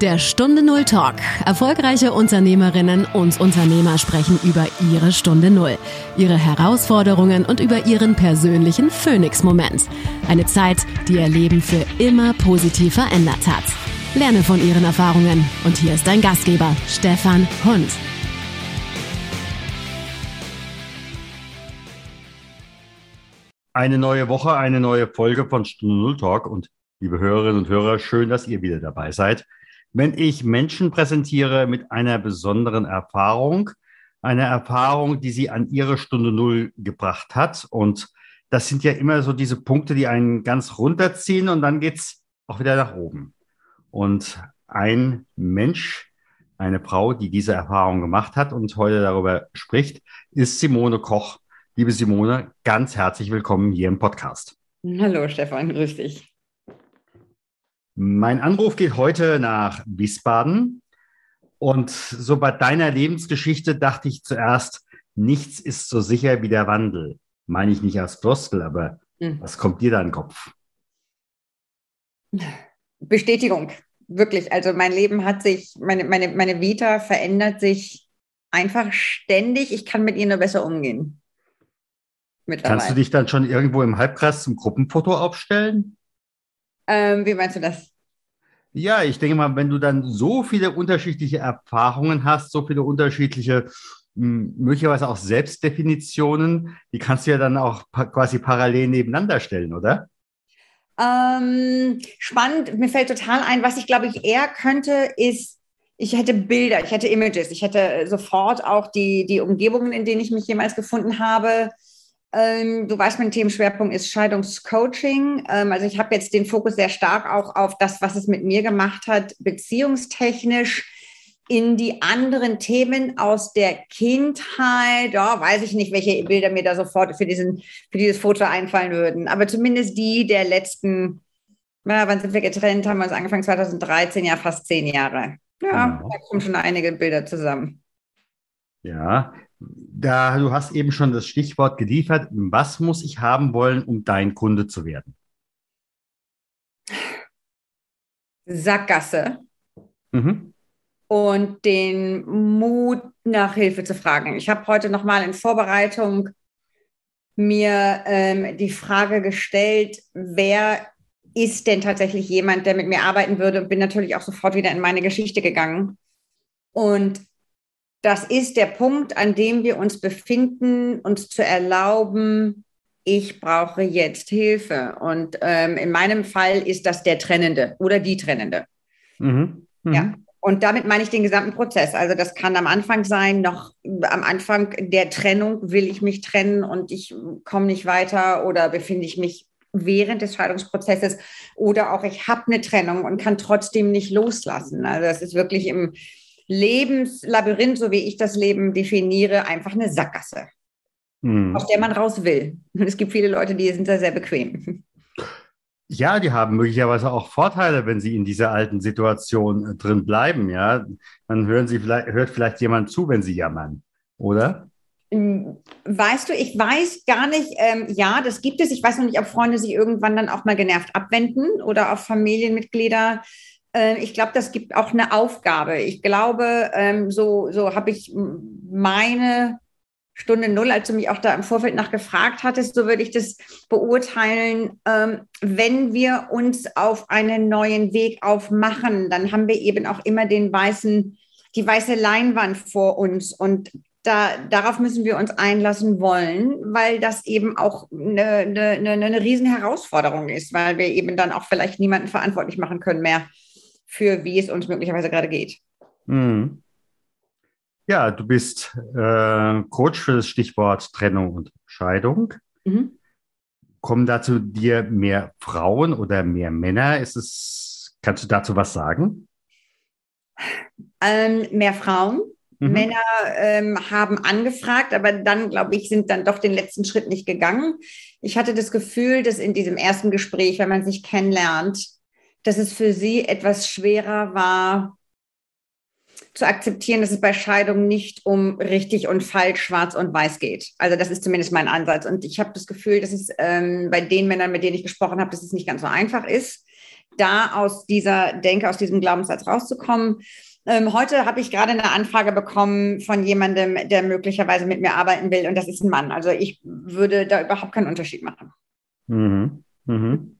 Der Stunde Null Talk. Erfolgreiche Unternehmerinnen und Unternehmer sprechen über ihre Stunde Null, ihre Herausforderungen und über ihren persönlichen Phoenix-Moment. Eine Zeit, die ihr Leben für immer positiv verändert hat. Lerne von ihren Erfahrungen. Und hier ist dein Gastgeber, Stefan Hund. Eine neue Woche, eine neue Folge von Stunde Null Talk. Und liebe Hörerinnen und Hörer, schön, dass ihr wieder dabei seid wenn ich Menschen präsentiere mit einer besonderen Erfahrung, eine Erfahrung, die sie an ihre Stunde Null gebracht hat. Und das sind ja immer so diese Punkte, die einen ganz runterziehen und dann geht's auch wieder nach oben. Und ein Mensch, eine Frau, die diese Erfahrung gemacht hat und heute darüber spricht, ist Simone Koch. Liebe Simone, ganz herzlich willkommen hier im Podcast. Hallo Stefan, grüß dich. Mein Anruf geht heute nach Wiesbaden. Und so bei deiner Lebensgeschichte dachte ich zuerst, nichts ist so sicher wie der Wandel. Meine ich nicht als Floskel, aber hm. was kommt dir da in den Kopf? Bestätigung, wirklich. Also mein Leben hat sich, meine, meine, meine Vita verändert sich einfach ständig. Ich kann mit ihr nur besser umgehen. Kannst du dich dann schon irgendwo im Halbkreis zum Gruppenfoto aufstellen? Ähm, wie meinst du das? Ja, ich denke mal, wenn du dann so viele unterschiedliche Erfahrungen hast, so viele unterschiedliche hm, möglicherweise auch Selbstdefinitionen, die kannst du ja dann auch quasi parallel nebeneinander stellen, oder? Ähm, spannend, mir fällt total ein, was ich glaube ich eher könnte, ist, ich hätte Bilder, ich hätte Images, ich hätte sofort auch die, die Umgebungen, in denen ich mich jemals gefunden habe, ähm, du weißt, mein Themenschwerpunkt ist Scheidungscoaching. Ähm, also ich habe jetzt den Fokus sehr stark auch auf das, was es mit mir gemacht hat, beziehungstechnisch in die anderen Themen aus der Kindheit. Ja, weiß ich nicht, welche Bilder mir da sofort für, diesen, für dieses Foto einfallen würden. Aber zumindest die der letzten, na, wann sind wir getrennt? Haben wir uns angefangen 2013, ja, fast zehn Jahre. Ja, genau. da kommen schon einige Bilder zusammen. Ja, da, du hast eben schon das Stichwort geliefert. Was muss ich haben wollen, um dein Kunde zu werden? Sackgasse. Mhm. Und den Mut, nach Hilfe zu fragen. Ich habe heute nochmal in Vorbereitung mir ähm, die Frage gestellt, wer ist denn tatsächlich jemand, der mit mir arbeiten würde und bin natürlich auch sofort wieder in meine Geschichte gegangen. Und das ist der Punkt, an dem wir uns befinden, uns zu erlauben, ich brauche jetzt Hilfe. Und ähm, in meinem Fall ist das der Trennende oder die Trennende. Mhm. Mhm. Ja. Und damit meine ich den gesamten Prozess. Also das kann am Anfang sein, noch am Anfang der Trennung will ich mich trennen und ich komme nicht weiter oder befinde ich mich während des Scheidungsprozesses oder auch ich habe eine Trennung und kann trotzdem nicht loslassen. Also das ist wirklich im, Lebenslabyrinth, so wie ich das Leben definiere, einfach eine Sackgasse, mhm. aus der man raus will. Und es gibt viele Leute, die sind da sehr bequem. Ja, die haben möglicherweise auch Vorteile, wenn sie in dieser alten Situation äh, drin bleiben. Ja, dann hören sie vielleicht, hört vielleicht jemand zu, wenn sie jammern, oder? Hm, weißt du, ich weiß gar nicht, ähm, ja, das gibt es. Ich weiß noch nicht, ob Freunde sich irgendwann dann auch mal genervt abwenden oder auf Familienmitglieder ich glaube, das gibt auch eine Aufgabe. Ich glaube, ähm, so, so habe ich meine Stunde Null, als du mich auch da im Vorfeld nach gefragt hattest, so würde ich das beurteilen. Ähm, wenn wir uns auf einen neuen Weg aufmachen, dann haben wir eben auch immer den weißen, die weiße Leinwand vor uns und da, darauf müssen wir uns einlassen wollen, weil das eben auch eine, eine, eine, eine Riesenherausforderung ist, weil wir eben dann auch vielleicht niemanden verantwortlich machen können mehr für wie es uns möglicherweise gerade geht. Mhm. Ja, du bist äh, Coach für das Stichwort Trennung und Scheidung. Mhm. Kommen dazu dir mehr Frauen oder mehr Männer? Ist es, kannst du dazu was sagen? Ähm, mehr Frauen. Mhm. Männer ähm, haben angefragt, aber dann, glaube ich, sind dann doch den letzten Schritt nicht gegangen. Ich hatte das Gefühl, dass in diesem ersten Gespräch, wenn man sich kennenlernt, dass es für sie etwas schwerer war, zu akzeptieren, dass es bei Scheidung nicht um richtig und falsch, schwarz und weiß geht. Also das ist zumindest mein Ansatz. Und ich habe das Gefühl, dass es ähm, bei den Männern, mit denen ich gesprochen habe, dass es nicht ganz so einfach ist, da aus dieser Denke, aus diesem Glaubenssatz rauszukommen. Ähm, heute habe ich gerade eine Anfrage bekommen von jemandem, der möglicherweise mit mir arbeiten will und das ist ein Mann. Also ich würde da überhaupt keinen Unterschied machen. Mhm. Mhm.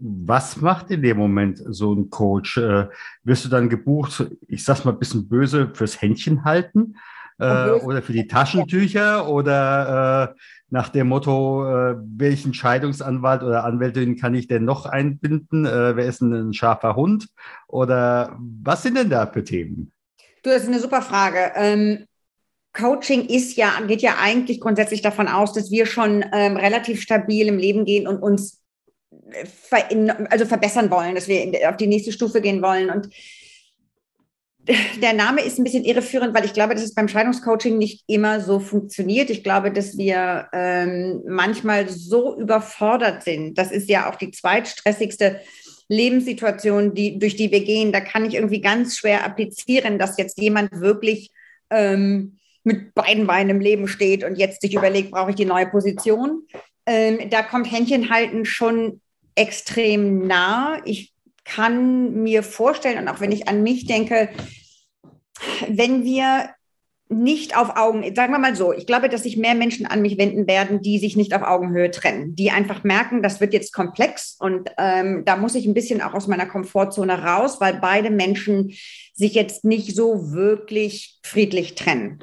Was macht in dem Moment so ein Coach? Äh, wirst du dann gebucht, ich sag's mal ein bisschen böse, fürs Händchen halten? Äh, oder für die Taschentücher oder äh, nach dem Motto, äh, welchen Scheidungsanwalt oder Anwältin kann ich denn noch einbinden? Äh, wer ist denn ein scharfer Hund? Oder was sind denn da für Themen? Du, das ist eine super Frage. Ähm, Coaching ist ja, geht ja eigentlich grundsätzlich davon aus, dass wir schon ähm, relativ stabil im Leben gehen und uns ver also verbessern wollen, dass wir auf die nächste Stufe gehen wollen. Und der Name ist ein bisschen irreführend, weil ich glaube, dass es beim Scheidungscoaching nicht immer so funktioniert. Ich glaube, dass wir ähm, manchmal so überfordert sind. Das ist ja auch die zweitstressigste Lebenssituation, die, durch die wir gehen. Da kann ich irgendwie ganz schwer applizieren, dass jetzt jemand wirklich ähm, mit beiden Beinen im Leben steht und jetzt sich überlegt, brauche ich die neue Position. Ähm, da kommt Händchenhalten schon extrem nah. Ich kann mir vorstellen, und auch wenn ich an mich denke, wenn wir nicht auf Augen, sagen wir mal so, ich glaube, dass sich mehr Menschen an mich wenden werden, die sich nicht auf Augenhöhe trennen, die einfach merken, das wird jetzt komplex und ähm, da muss ich ein bisschen auch aus meiner Komfortzone raus, weil beide Menschen sich jetzt nicht so wirklich friedlich trennen.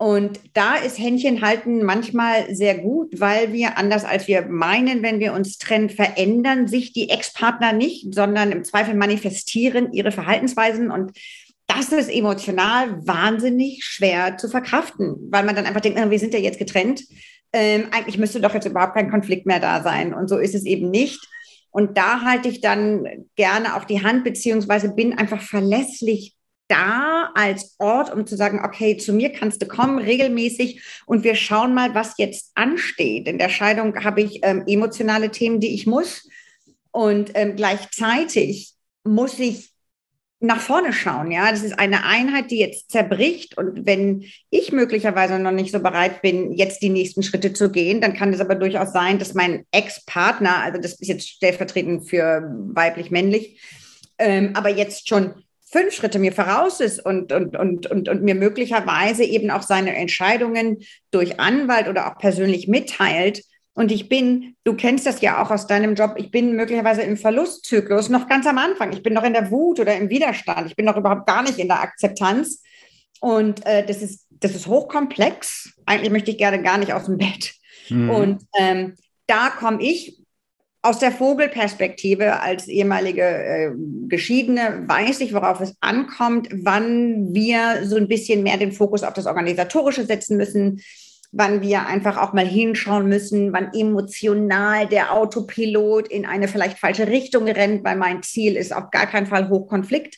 Und da ist Händchen halten manchmal sehr gut, weil wir anders als wir meinen, wenn wir uns trennen, verändern sich die Ex-Partner nicht, sondern im Zweifel manifestieren ihre Verhaltensweisen und das ist emotional wahnsinnig schwer zu verkraften, weil man dann einfach denkt, wir sind ja jetzt getrennt. Ähm, eigentlich müsste doch jetzt überhaupt kein Konflikt mehr da sein. Und so ist es eben nicht. Und da halte ich dann gerne auch die Hand, beziehungsweise bin einfach verlässlich da als Ort, um zu sagen, okay, zu mir kannst du kommen regelmäßig und wir schauen mal, was jetzt ansteht. In der Scheidung habe ich ähm, emotionale Themen, die ich muss und ähm, gleichzeitig muss ich nach vorne schauen. Ja, das ist eine Einheit, die jetzt zerbricht. Und wenn ich möglicherweise noch nicht so bereit bin, jetzt die nächsten Schritte zu gehen, dann kann es aber durchaus sein, dass mein Ex-Partner, also das ist jetzt stellvertretend für weiblich-männlich, ähm, aber jetzt schon fünf Schritte mir voraus ist und, und, und, und, und mir möglicherweise eben auch seine Entscheidungen durch Anwalt oder auch persönlich mitteilt. Und ich bin, du kennst das ja auch aus deinem Job, ich bin möglicherweise im Verlustzyklus noch ganz am Anfang. Ich bin noch in der Wut oder im Widerstand. Ich bin noch überhaupt gar nicht in der Akzeptanz. Und äh, das, ist, das ist hochkomplex. Eigentlich möchte ich gerne gar nicht aus dem Bett. Mhm. Und ähm, da komme ich aus der Vogelperspektive als ehemalige äh, Geschiedene weiß ich, worauf es ankommt, wann wir so ein bisschen mehr den Fokus auf das Organisatorische setzen müssen, wann wir einfach auch mal hinschauen müssen, wann emotional der Autopilot in eine vielleicht falsche Richtung rennt, weil mein Ziel ist auf gar keinen Fall Hochkonflikt.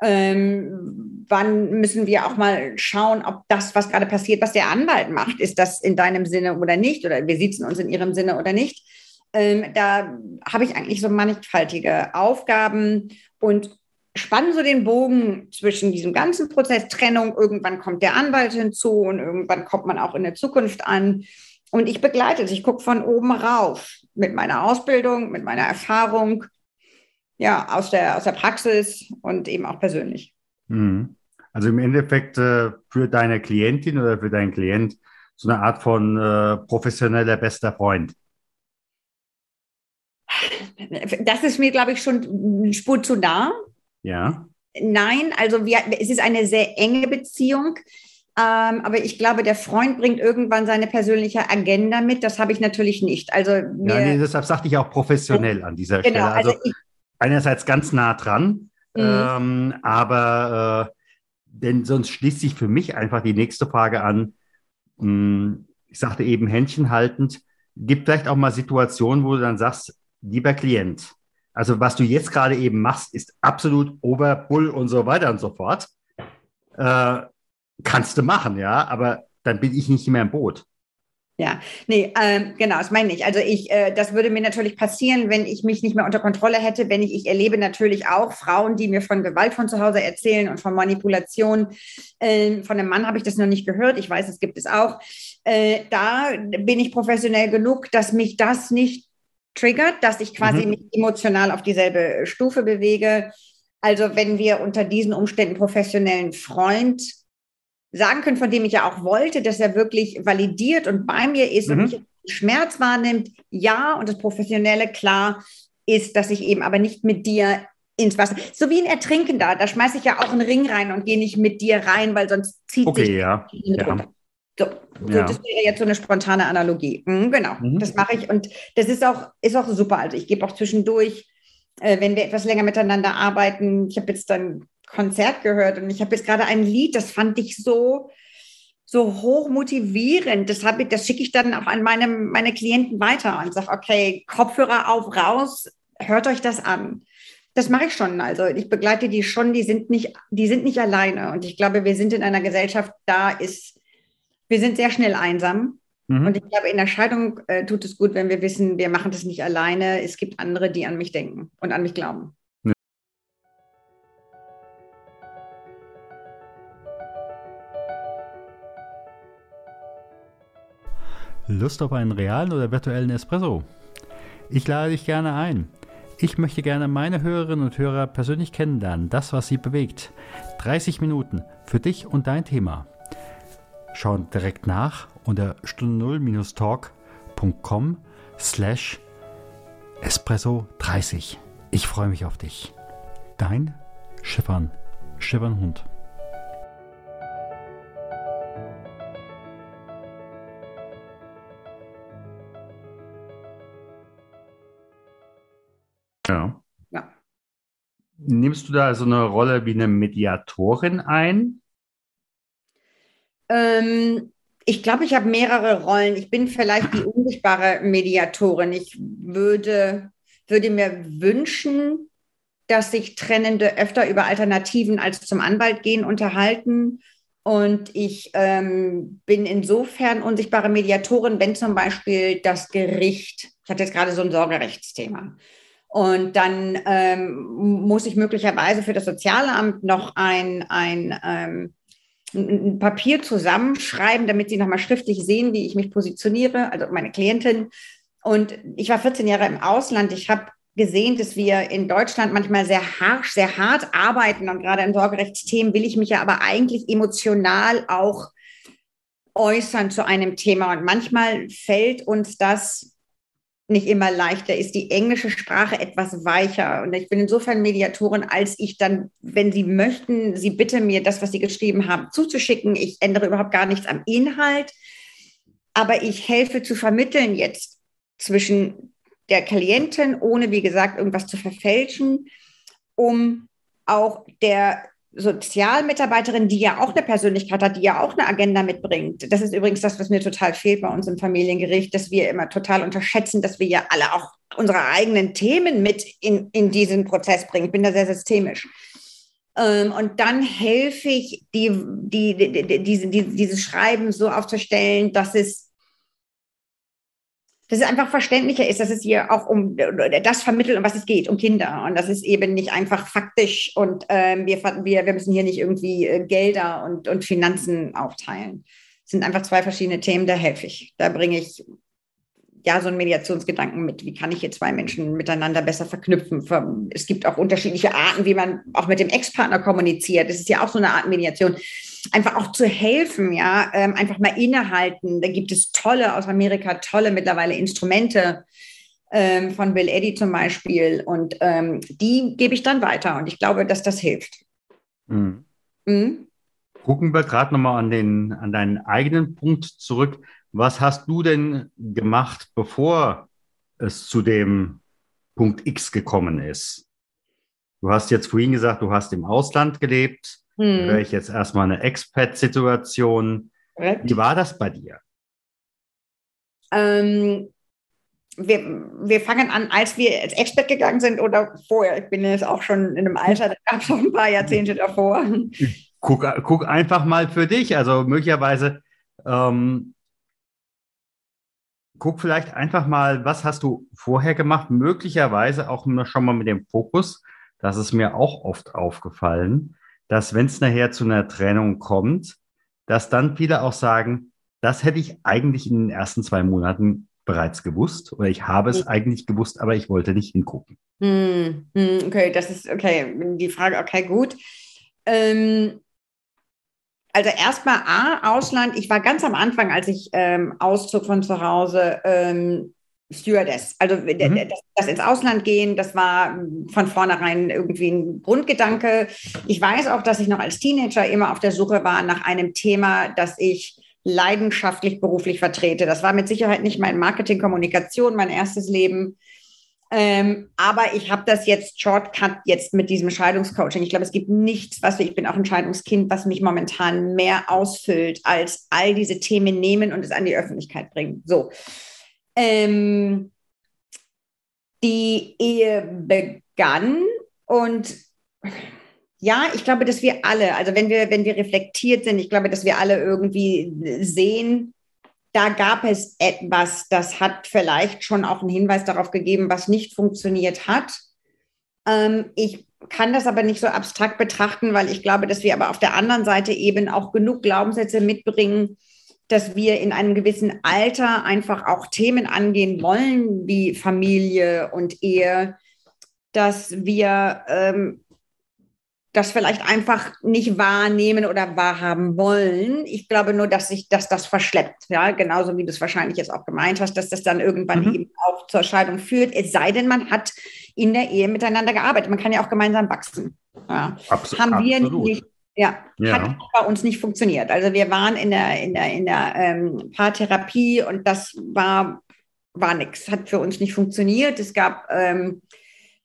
Ähm, wann müssen wir auch mal schauen, ob das, was gerade passiert, was der Anwalt macht, ist das in deinem Sinne oder nicht, oder wir sitzen uns in ihrem Sinne oder nicht ähm, da habe ich eigentlich so mannigfaltige Aufgaben und spannen so den Bogen zwischen diesem ganzen Prozess Trennung. Irgendwann kommt der Anwalt hinzu und irgendwann kommt man auch in der Zukunft an. Und ich begleite es, ich gucke von oben rauf mit meiner Ausbildung, mit meiner Erfahrung, ja, aus der, aus der Praxis und eben auch persönlich. Mhm. Also im Endeffekt äh, für deine Klientin oder für deinen Klient so eine Art von äh, professioneller bester Freund das ist mir, glaube ich, schon eine Spur zu nah. Ja. Nein, also wir, es ist eine sehr enge Beziehung. Ähm, aber ich glaube, der Freund bringt irgendwann seine persönliche Agenda mit. Das habe ich natürlich nicht. Also ja, nee, deshalb sagte ich auch professionell an dieser genau, Stelle. Also, also ich, einerseits ganz nah dran, mhm. ähm, aber äh, denn sonst schließt sich für mich einfach die nächste Frage an. Hm, ich sagte eben Händchen haltend. Gibt vielleicht auch mal Situationen, wo du dann sagst, lieber Klient, also was du jetzt gerade eben machst, ist absolut Oberbull und so weiter und so fort. Äh, kannst du machen, ja, aber dann bin ich nicht mehr im Boot. Ja, nee, ähm, genau, das meine ich. Also ich, äh, das würde mir natürlich passieren, wenn ich mich nicht mehr unter Kontrolle hätte, wenn ich, ich erlebe natürlich auch Frauen, die mir von Gewalt von zu Hause erzählen und von Manipulation. Äh, von einem Mann habe ich das noch nicht gehört. Ich weiß, es gibt es auch. Äh, da bin ich professionell genug, dass mich das nicht triggert, dass ich quasi mhm. mich emotional auf dieselbe Stufe bewege. Also wenn wir unter diesen Umständen professionellen Freund sagen können, von dem ich ja auch wollte, dass er wirklich validiert und bei mir ist mhm. und mich Schmerz wahrnimmt, ja, und das Professionelle, klar, ist, dass ich eben aber nicht mit dir ins Wasser. So wie ein Ertrinkender, da schmeiße ich ja auch einen Ring rein und gehe nicht mit dir rein, weil sonst zieht okay, sich ja. ja. So, ja. das wäre jetzt so eine spontane Analogie. Mhm, genau, mhm. das mache ich und das ist auch, ist auch super. Also ich gebe auch zwischendurch, äh, wenn wir etwas länger miteinander arbeiten, ich habe jetzt dann Konzert gehört und ich habe jetzt gerade ein Lied, das fand ich so, so hoch motivierend. Das, ich, das schicke ich dann auch an meine, meine Klienten weiter und sage, okay, Kopfhörer auf, raus, hört euch das an. Das mache ich schon. Also ich begleite die schon, die sind nicht, die sind nicht alleine. Und ich glaube, wir sind in einer Gesellschaft, da ist wir sind sehr schnell einsam. Mhm. Und ich glaube, in der Scheidung äh, tut es gut, wenn wir wissen, wir machen das nicht alleine. Es gibt andere, die an mich denken und an mich glauben. Lust auf einen realen oder virtuellen Espresso? Ich lade dich gerne ein. Ich möchte gerne meine Hörerinnen und Hörer persönlich kennenlernen, das, was sie bewegt. 30 Minuten für dich und dein Thema. Schau direkt nach unter stunde0-talk.com slash espresso 30. Ich freue mich auf dich. Dein Schiffern, Schiffernhund. Ja. ja. Nimmst du da so eine Rolle wie eine Mediatorin ein? Ähm, ich glaube, ich habe mehrere Rollen. Ich bin vielleicht die unsichtbare Mediatorin. Ich würde, würde mir wünschen, dass sich Trennende öfter über Alternativen als zum Anwalt gehen unterhalten. Und ich ähm, bin insofern unsichtbare Mediatorin, wenn zum Beispiel das Gericht, ich hatte jetzt gerade so ein Sorgerechtsthema, und dann ähm, muss ich möglicherweise für das Sozialamt noch ein, ein ähm, ein Papier zusammenschreiben, damit sie nochmal schriftlich sehen, wie ich mich positioniere, also meine Klientin. Und ich war 14 Jahre im Ausland. Ich habe gesehen, dass wir in Deutschland manchmal sehr harsch, sehr hart arbeiten. Und gerade in Sorgerechtsthemen will ich mich ja aber eigentlich emotional auch äußern zu einem Thema. Und manchmal fällt uns das nicht immer leichter ist, die englische Sprache etwas weicher. Und ich bin insofern Mediatorin, als ich dann, wenn Sie möchten, Sie bitte mir das, was Sie geschrieben haben, zuzuschicken. Ich ändere überhaupt gar nichts am Inhalt, aber ich helfe zu vermitteln jetzt zwischen der Klientin, ohne, wie gesagt, irgendwas zu verfälschen, um auch der Sozialmitarbeiterin, die ja auch eine Persönlichkeit hat, die ja auch eine Agenda mitbringt. Das ist übrigens das, was mir total fehlt bei uns im Familiengericht, dass wir immer total unterschätzen, dass wir ja alle auch unsere eigenen Themen mit in, in diesen Prozess bringen. Ich bin da sehr systemisch. Ähm, und dann helfe ich, die, die, die, die, diese, die, dieses Schreiben so aufzustellen, dass es dass es einfach verständlicher ist, dass es hier auch um das vermittelt, um was es geht, um Kinder. Und das ist eben nicht einfach faktisch und ähm, wir, wir, wir müssen hier nicht irgendwie äh, Gelder und, und Finanzen aufteilen. Es sind einfach zwei verschiedene Themen, da helfe ich. Da bringe ich ja so einen Mediationsgedanken mit. Wie kann ich hier zwei Menschen miteinander besser verknüpfen? Es gibt auch unterschiedliche Arten, wie man auch mit dem Ex-Partner kommuniziert. Das ist ja auch so eine Art Mediation einfach auch zu helfen, ja, ähm, einfach mal innehalten. Da gibt es tolle aus Amerika, tolle mittlerweile Instrumente ähm, von Bill Eddy zum Beispiel und ähm, die gebe ich dann weiter und ich glaube, dass das hilft. Mhm. Mhm. Gucken wir gerade nochmal an, den, an deinen eigenen Punkt zurück. Was hast du denn gemacht, bevor es zu dem Punkt X gekommen ist? Du hast jetzt vorhin gesagt, du hast im Ausland gelebt. Hm. höre ich jetzt erstmal eine Expat-Situation. Wie war das bei dir? Ähm, wir, wir fangen an, als wir als Expat gegangen sind oder vorher. Ich bin jetzt auch schon in einem Alter, da gab es noch ein paar Jahrzehnte davor. Guck, guck einfach mal für dich. Also möglicherweise ähm, guck vielleicht einfach mal, was hast du vorher gemacht? Möglicherweise auch schon mal mit dem Fokus. Das ist mir auch oft aufgefallen dass wenn es nachher zu einer Trennung kommt, dass dann viele auch sagen, das hätte ich eigentlich in den ersten zwei Monaten bereits gewusst oder ich habe es mhm. eigentlich gewusst, aber ich wollte nicht hingucken. Mhm. Okay, das ist okay. Die Frage, okay, gut. Ähm, also erstmal A, Ausland. Ich war ganz am Anfang, als ich ähm, auszog von zu Hause, ähm, Stewardess. Also mhm. das, das, ins Ausland gehen, das war von vornherein irgendwie ein Grundgedanke. Ich weiß auch, dass ich noch als Teenager immer auf der Suche war nach einem Thema, das ich leidenschaftlich beruflich vertrete. Das war mit Sicherheit nicht mein Marketing, Kommunikation, mein erstes Leben. Ähm, aber ich habe das jetzt Shortcut jetzt mit diesem Scheidungscoaching. Ich glaube, es gibt nichts, was ich bin auch ein Scheidungskind, was mich momentan mehr ausfüllt, als all diese Themen nehmen und es an die Öffentlichkeit bringen. So. Ähm, die Ehe begann und ja, ich glaube, dass wir alle, also wenn wir, wenn wir reflektiert sind, ich glaube, dass wir alle irgendwie sehen, da gab es etwas, das hat vielleicht schon auch einen Hinweis darauf gegeben, was nicht funktioniert hat. Ähm, ich kann das aber nicht so abstrakt betrachten, weil ich glaube, dass wir aber auf der anderen Seite eben auch genug Glaubenssätze mitbringen, dass wir in einem gewissen Alter einfach auch Themen angehen wollen, wie Familie und Ehe, dass wir ähm, das vielleicht einfach nicht wahrnehmen oder wahrhaben wollen. Ich glaube nur, dass sich dass das verschleppt, ja, genauso wie du es wahrscheinlich jetzt auch gemeint hast, dass das dann irgendwann mhm. eben auch zur Scheidung führt. Es sei denn, man hat in der Ehe miteinander gearbeitet. Man kann ja auch gemeinsam wachsen. Ja. Abs Haben wir absolut. nicht. Ja, ja, hat bei uns nicht funktioniert. Also wir waren in der, in der, in der ähm, Paartherapie und das war, war nichts, hat für uns nicht funktioniert. Es gab ähm,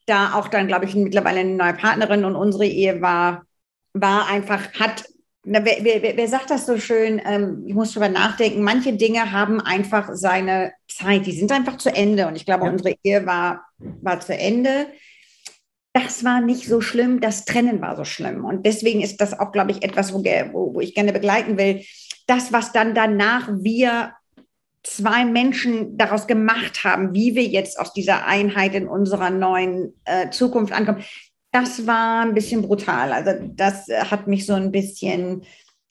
da auch dann, glaube ich, mittlerweile eine neue Partnerin und unsere Ehe war, war einfach, hat, na, wer, wer, wer, sagt das so schön? Ähm, ich muss drüber nachdenken. Manche Dinge haben einfach seine Zeit, die sind einfach zu Ende. Und ich glaube, ja. unsere Ehe war, war zu Ende. Das war nicht so schlimm, das Trennen war so schlimm. Und deswegen ist das auch, glaube ich, etwas, wo, wo, ich gerne begleiten will. Das, was dann danach wir zwei Menschen daraus gemacht haben, wie wir jetzt aus dieser Einheit in unserer neuen äh, Zukunft ankommen, das war ein bisschen brutal. Also das äh, hat mich so ein bisschen,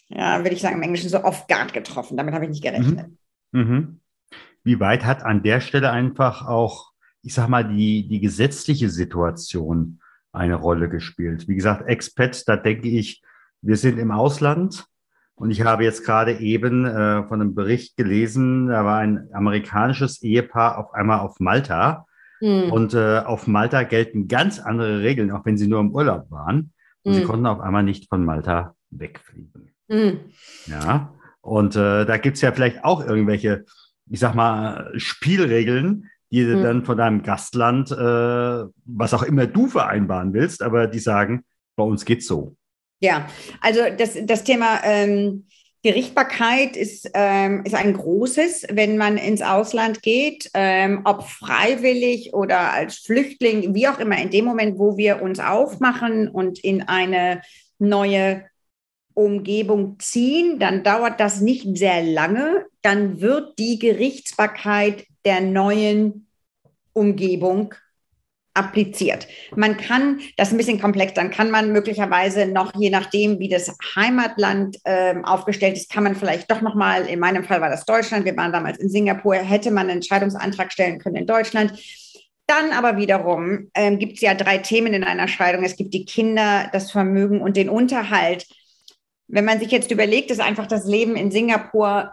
ja, würde ich sagen im Englischen, so off guard getroffen. Damit habe ich nicht gerechnet. Mhm. Mhm. Wie weit hat an der Stelle einfach auch, ich sag mal, die, die gesetzliche Situation eine Rolle gespielt? Wie gesagt, Expat, da denke ich, wir sind im Ausland und ich habe jetzt gerade eben äh, von einem Bericht gelesen, da war ein amerikanisches Ehepaar auf einmal auf Malta. Mhm. Und äh, auf Malta gelten ganz andere Regeln, auch wenn sie nur im Urlaub waren. Und mhm. sie hm. konnten auf einmal nicht von Malta wegfliegen. Mhm. Ja. Und äh, da gibt's ja vielleicht auch irgendwelche, ich sag mal, Spielregeln, die du hm. dann von deinem Gastland, äh, was auch immer du vereinbaren willst, aber die sagen, bei uns geht's so. Ja, also das, das Thema ähm, Gerichtbarkeit ist, ähm, ist ein großes, wenn man ins Ausland geht, ähm, ob freiwillig oder als Flüchtling, wie auch immer, in dem Moment, wo wir uns aufmachen und in eine neue Umgebung ziehen, dann dauert das nicht sehr lange, dann wird die Gerichtsbarkeit der neuen Umgebung appliziert. Man kann, das ist ein bisschen komplex, dann kann man möglicherweise noch, je nachdem, wie das Heimatland äh, aufgestellt ist, kann man vielleicht doch nochmal, in meinem Fall war das Deutschland, wir waren damals in Singapur, hätte man einen Entscheidungsantrag stellen können in Deutschland. Dann aber wiederum ähm, gibt es ja drei Themen in einer Scheidung. Es gibt die Kinder, das Vermögen und den Unterhalt. Wenn man sich jetzt überlegt, ist einfach das Leben in Singapur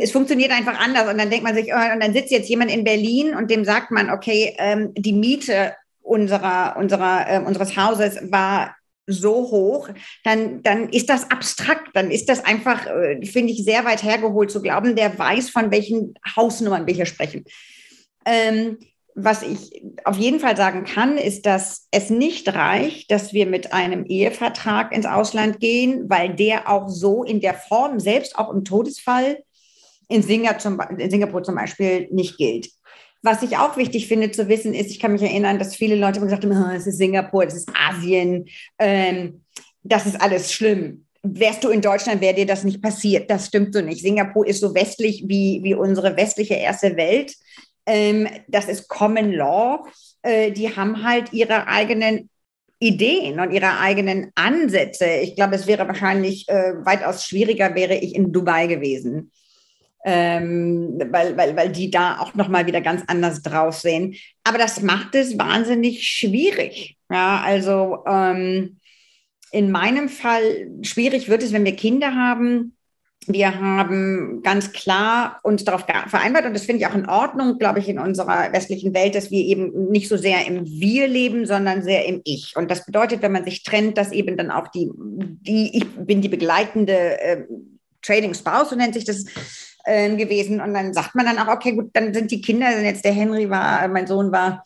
es funktioniert einfach anders. Und dann denkt man sich, oh, und dann sitzt jetzt jemand in Berlin und dem sagt man, okay, ähm, die Miete unserer, unserer, äh, unseres Hauses war so hoch, dann, dann ist das abstrakt, dann ist das einfach, äh, finde ich, sehr weit hergeholt zu glauben, der weiß, von welchen Hausnummern wir hier sprechen. Ähm, was ich auf jeden Fall sagen kann, ist, dass es nicht reicht, dass wir mit einem Ehevertrag ins Ausland gehen, weil der auch so in der Form, selbst auch im Todesfall, in, Singapur zum, in Singapur zum Beispiel nicht gilt. Was ich auch wichtig finde zu wissen, ist, ich kann mich erinnern, dass viele Leute gesagt haben, oh, es ist Singapur, es ist Asien, ähm, das ist alles schlimm. Wärst du in Deutschland, wäre dir das nicht passiert. Das stimmt so nicht. Singapur ist so westlich wie, wie unsere westliche erste Welt. Ähm, das ist Common Law. Äh, die haben halt ihre eigenen Ideen und ihre eigenen Ansätze. Ich glaube, es wäre wahrscheinlich äh, weitaus schwieriger, wäre ich in Dubai gewesen ähm, weil, weil, weil die da auch nochmal wieder ganz anders drauf sehen. Aber das macht es wahnsinnig schwierig. Ja, also ähm, in meinem Fall schwierig wird es, wenn wir Kinder haben. Wir haben ganz klar uns darauf vereinbart, und das finde ich auch in Ordnung, glaube ich, in unserer westlichen Welt, dass wir eben nicht so sehr im Wir leben, sondern sehr im Ich. Und das bedeutet, wenn man sich trennt, dass eben dann auch die, die ich bin die begleitende äh, Trading Spouse, so nennt sich das, äh, gewesen. Und dann sagt man dann auch, okay, gut, dann sind die Kinder, jetzt der Henry war, mein Sohn war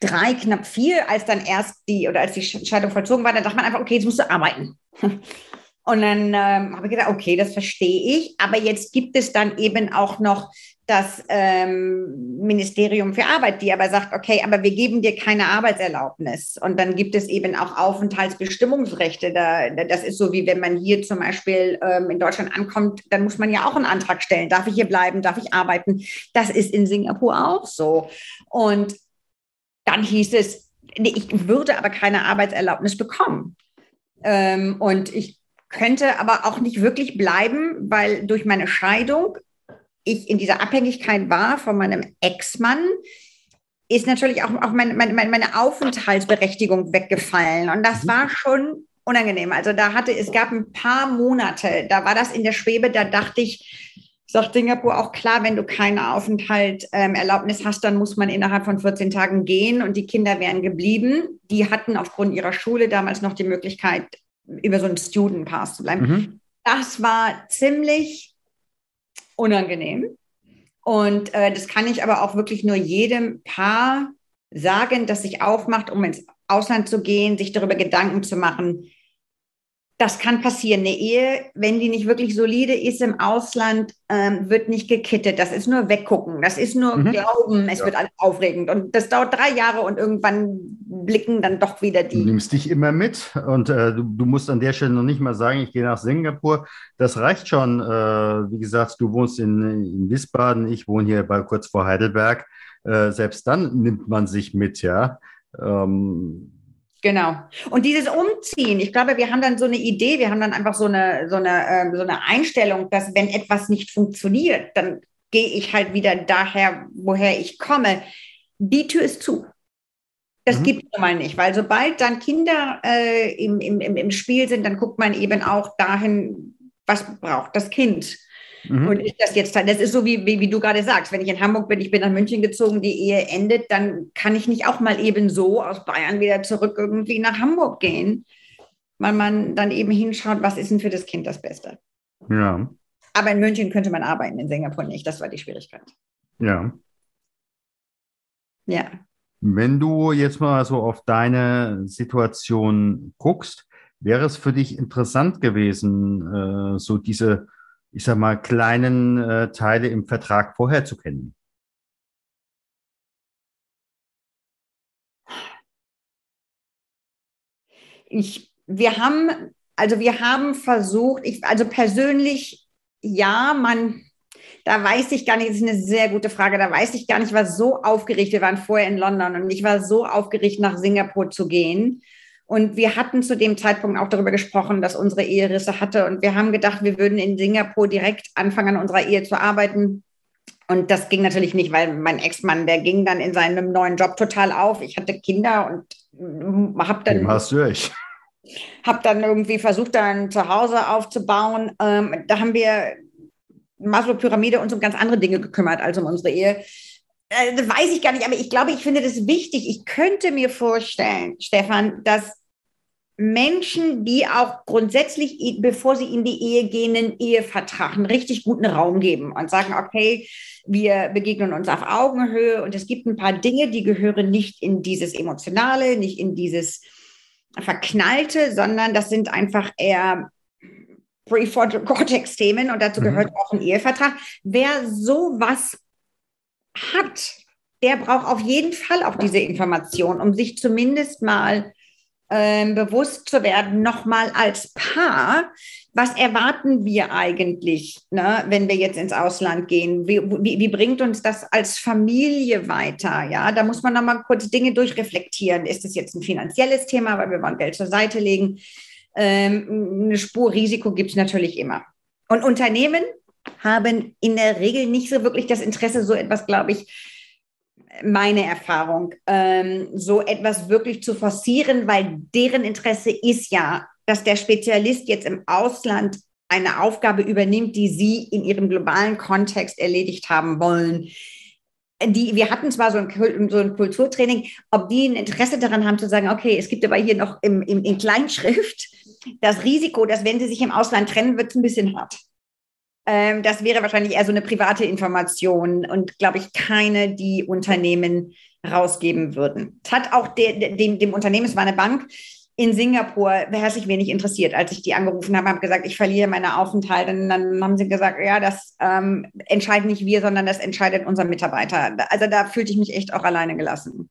drei, knapp vier, als dann erst die oder als die Scheidung vollzogen war, dann sagt man einfach, okay, jetzt musst du arbeiten. Und dann ähm, habe ich gedacht, okay, das verstehe ich. Aber jetzt gibt es dann eben auch noch das ähm, Ministerium für Arbeit, die aber sagt, okay, aber wir geben dir keine Arbeitserlaubnis. Und dann gibt es eben auch Aufenthaltsbestimmungsrechte. Da, das ist so, wie wenn man hier zum Beispiel ähm, in Deutschland ankommt, dann muss man ja auch einen Antrag stellen. Darf ich hier bleiben? Darf ich arbeiten? Das ist in Singapur auch so. Und dann hieß es, nee, ich würde aber keine Arbeitserlaubnis bekommen. Ähm, und ich könnte aber auch nicht wirklich bleiben, weil durch meine Scheidung ich in dieser Abhängigkeit war von meinem Ex-Mann, ist natürlich auch, auch meine, meine, meine Aufenthaltsberechtigung weggefallen. Und das mhm. war schon unangenehm. Also da hatte, es gab ein paar Monate, da war das in der Schwebe, da dachte ich, sagt Singapur auch klar, wenn du keine Aufenthaltserlaubnis ähm, hast, dann muss man innerhalb von 14 Tagen gehen und die Kinder wären geblieben. Die hatten aufgrund ihrer Schule damals noch die Möglichkeit, über so einen Student Pass zu bleiben. Mhm. Das war ziemlich unangenehm. Und äh, das kann ich aber auch wirklich nur jedem Paar sagen, das sich aufmacht, um ins Ausland zu gehen, sich darüber Gedanken zu machen, das kann passieren. Eine Ehe, wenn die nicht wirklich solide ist im Ausland, ähm, wird nicht gekittet. Das ist nur weggucken. Das ist nur mhm. glauben, es ja. wird alles aufregend. Und das dauert drei Jahre und irgendwann blicken dann doch wieder die. Du nimmst dich immer mit und äh, du, du, musst an der Stelle noch nicht mal sagen, ich gehe nach Singapur. Das reicht schon. Äh, wie gesagt, du wohnst in, in Wiesbaden, ich wohne hier bei kurz vor Heidelberg. Äh, selbst dann nimmt man sich mit, ja. Ähm, Genau. Und dieses Umziehen, ich glaube, wir haben dann so eine Idee, wir haben dann einfach so eine, so eine, äh, so eine Einstellung, dass wenn etwas nicht funktioniert, dann gehe ich halt wieder daher, woher ich komme. Die Tür ist zu. Das mhm. gibt es mal nicht, weil sobald dann Kinder äh, im, im, im Spiel sind, dann guckt man eben auch dahin, was braucht das Kind. Mhm. Und ist das jetzt, das ist so wie, wie, wie, du gerade sagst, wenn ich in Hamburg bin, ich bin nach München gezogen, die Ehe endet, dann kann ich nicht auch mal eben so aus Bayern wieder zurück irgendwie nach Hamburg gehen, weil man dann eben hinschaut, was ist denn für das Kind das Beste. Ja. Aber in München könnte man arbeiten, in Singapur nicht, das war die Schwierigkeit. Ja. Ja. Wenn du jetzt mal so auf deine Situation guckst, wäre es für dich interessant gewesen, äh, so diese ich sag mal, kleinen äh, Teile im Vertrag vorher zu kennen? Ich, wir haben, also wir haben versucht, ich, also persönlich, ja, man, da weiß ich gar nicht, das ist eine sehr gute Frage, da weiß ich gar nicht, ich war so aufgeregt, wir waren vorher in London und ich war so aufgeregt, nach Singapur zu gehen. Und wir hatten zu dem Zeitpunkt auch darüber gesprochen, dass unsere Ehe Risse hatte. Und wir haben gedacht, wir würden in Singapur direkt anfangen, an unserer Ehe zu arbeiten. Und das ging natürlich nicht, weil mein Ex-Mann, der ging dann in seinem neuen Job total auf. Ich hatte Kinder und habe dann. Dem hast durch. Habe dann irgendwie versucht, dann zu Hause aufzubauen. Ähm, da haben wir Maslow-Pyramide uns um ganz andere Dinge gekümmert als um unsere Ehe. Äh, das weiß ich gar nicht, aber ich glaube, ich finde das wichtig. Ich könnte mir vorstellen, Stefan, dass Menschen, die auch grundsätzlich, bevor sie in die Ehe gehen, einen Ehevertrag, einen richtig guten Raum geben und sagen, okay, wir begegnen uns auf Augenhöhe und es gibt ein paar Dinge, die gehören nicht in dieses Emotionale, nicht in dieses Verknallte, sondern das sind einfach eher Prefrontal Cortex-Themen und dazu mhm. gehört auch ein Ehevertrag. Wer sowas hat, der braucht auf jeden Fall auch diese Information, um sich zumindest mal ähm, bewusst zu werden, nochmal als Paar, was erwarten wir eigentlich, ne, wenn wir jetzt ins Ausland gehen? Wie, wie, wie, bringt uns das als Familie weiter? Ja, da muss man nochmal kurz Dinge durchreflektieren. Ist es jetzt ein finanzielles Thema, weil wir wollen Geld zur Seite legen? Ähm, eine Spur Risiko gibt es natürlich immer. Und Unternehmen haben in der Regel nicht so wirklich das Interesse, so etwas, glaube ich, meine Erfahrung, ähm, so etwas wirklich zu forcieren, weil deren Interesse ist ja, dass der Spezialist jetzt im Ausland eine Aufgabe übernimmt, die sie in ihrem globalen Kontext erledigt haben wollen. Die, wir hatten zwar so ein, so ein Kulturtraining, ob die ein Interesse daran haben zu sagen, okay, es gibt aber hier noch im, im, in Kleinschrift das Risiko, dass wenn sie sich im Ausland trennen, wird es ein bisschen hart. Ähm, das wäre wahrscheinlich eher so eine private Information und, glaube ich, keine, die Unternehmen rausgeben würden. Es hat auch de, dem, dem Unternehmen, es war eine Bank, in Singapur herzlich wenig interessiert. Als ich die angerufen habe, habe gesagt, ich verliere meine Aufenthalte. Und dann haben sie gesagt, ja, das ähm, entscheiden nicht wir, sondern das entscheidet unser Mitarbeiter. Also da fühlte ich mich echt auch alleine gelassen.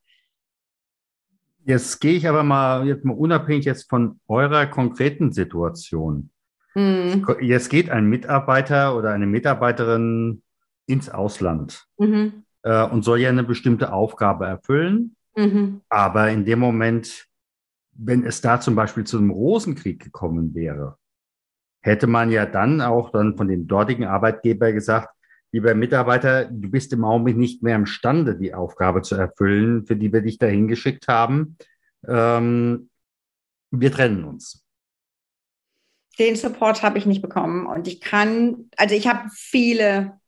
Jetzt gehe ich aber mal, jetzt mal unabhängig jetzt von eurer konkreten Situation. Mhm. Jetzt geht ein Mitarbeiter oder eine Mitarbeiterin ins Ausland mhm. äh, und soll ja eine bestimmte Aufgabe erfüllen. Mhm. Aber in dem Moment, wenn es da zum Beispiel zu einem Rosenkrieg gekommen wäre, hätte man ja dann auch dann von dem dortigen Arbeitgeber gesagt, lieber Mitarbeiter, du bist im Augenblick nicht mehr imstande, die Aufgabe zu erfüllen, für die wir dich dahin geschickt haben. Ähm, wir trennen uns den Support habe ich nicht bekommen. Und ich kann, also ich habe viele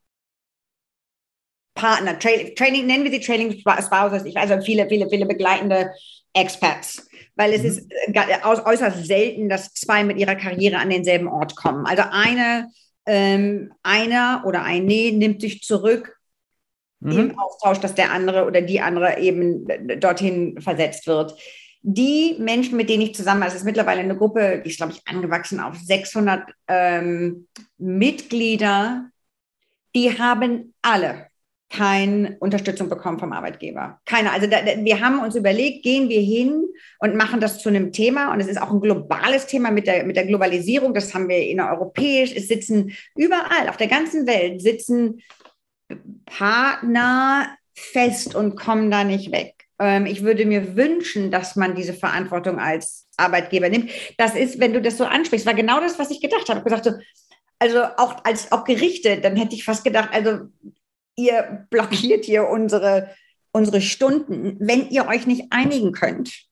Partner, Tra Training, nennen wir sie Training Spouses, also viele, viele, viele begleitende Experts. Weil es mhm. ist äh, äußerst selten, dass zwei mit ihrer Karriere an denselben Ort kommen. Also eine, ähm, einer oder ein Nee nimmt sich zurück mhm. im Austausch, dass der andere oder die andere eben dorthin versetzt wird die Menschen, mit denen ich zusammen, also es ist mittlerweile eine Gruppe, die ist, glaube ich, angewachsen auf 600 ähm, Mitglieder, die haben alle keine Unterstützung bekommen vom Arbeitgeber. Keine. Also da, wir haben uns überlegt, gehen wir hin und machen das zu einem Thema. Und es ist auch ein globales Thema mit der, mit der Globalisierung. Das haben wir innereuropäisch. Es sitzen überall auf der ganzen Welt sitzen Partner fest und kommen da nicht weg. Ähm, ich würde mir wünschen, dass man diese Verantwortung als Arbeitgeber nimmt. Das ist, wenn du das so ansprichst, war genau das, was ich gedacht habe. Ich habe gesagt, so, also auch als auch Gerichte, dann hätte ich fast gedacht, also ihr blockiert hier unsere, unsere Stunden. Wenn ihr euch nicht einigen könnt,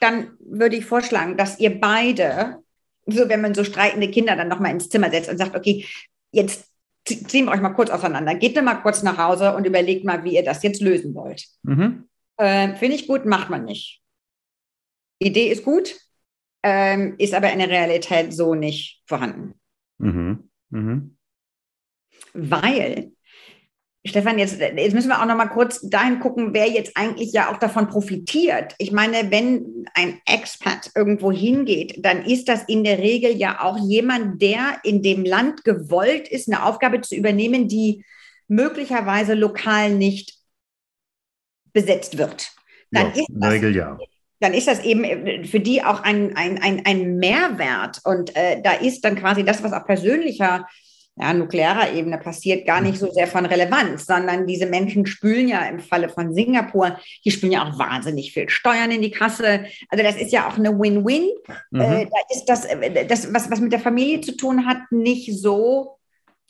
dann würde ich vorschlagen, dass ihr beide, so wenn man so streitende Kinder dann nochmal ins Zimmer setzt und sagt, okay, jetzt ziehen wir euch mal kurz auseinander, geht dann mal kurz nach Hause und überlegt mal, wie ihr das jetzt lösen wollt. Mhm. Äh, Finde ich gut, macht man nicht. Idee ist gut, ähm, ist aber in der Realität so nicht vorhanden. Mhm. Mhm. Weil, Stefan, jetzt, jetzt müssen wir auch noch mal kurz dahin gucken, wer jetzt eigentlich ja auch davon profitiert. Ich meine, wenn ein Expat irgendwo hingeht, dann ist das in der Regel ja auch jemand, der in dem Land gewollt ist, eine Aufgabe zu übernehmen, die möglicherweise lokal nicht besetzt wird. Dann ja, ist der Regel ja. Dann ist das eben äh, für die auch ein, ein, ein, ein Mehrwert. Und äh, da ist dann quasi das, was auf persönlicher ja, nuklearer Ebene passiert, gar nicht so sehr von Relevanz, sondern diese Menschen spülen ja im Falle von Singapur, die spülen ja auch wahnsinnig viel Steuern in die Kasse. Also das ist ja auch eine Win-Win. Mhm. Äh, da ist das, äh, das was, was mit der Familie zu tun hat, nicht so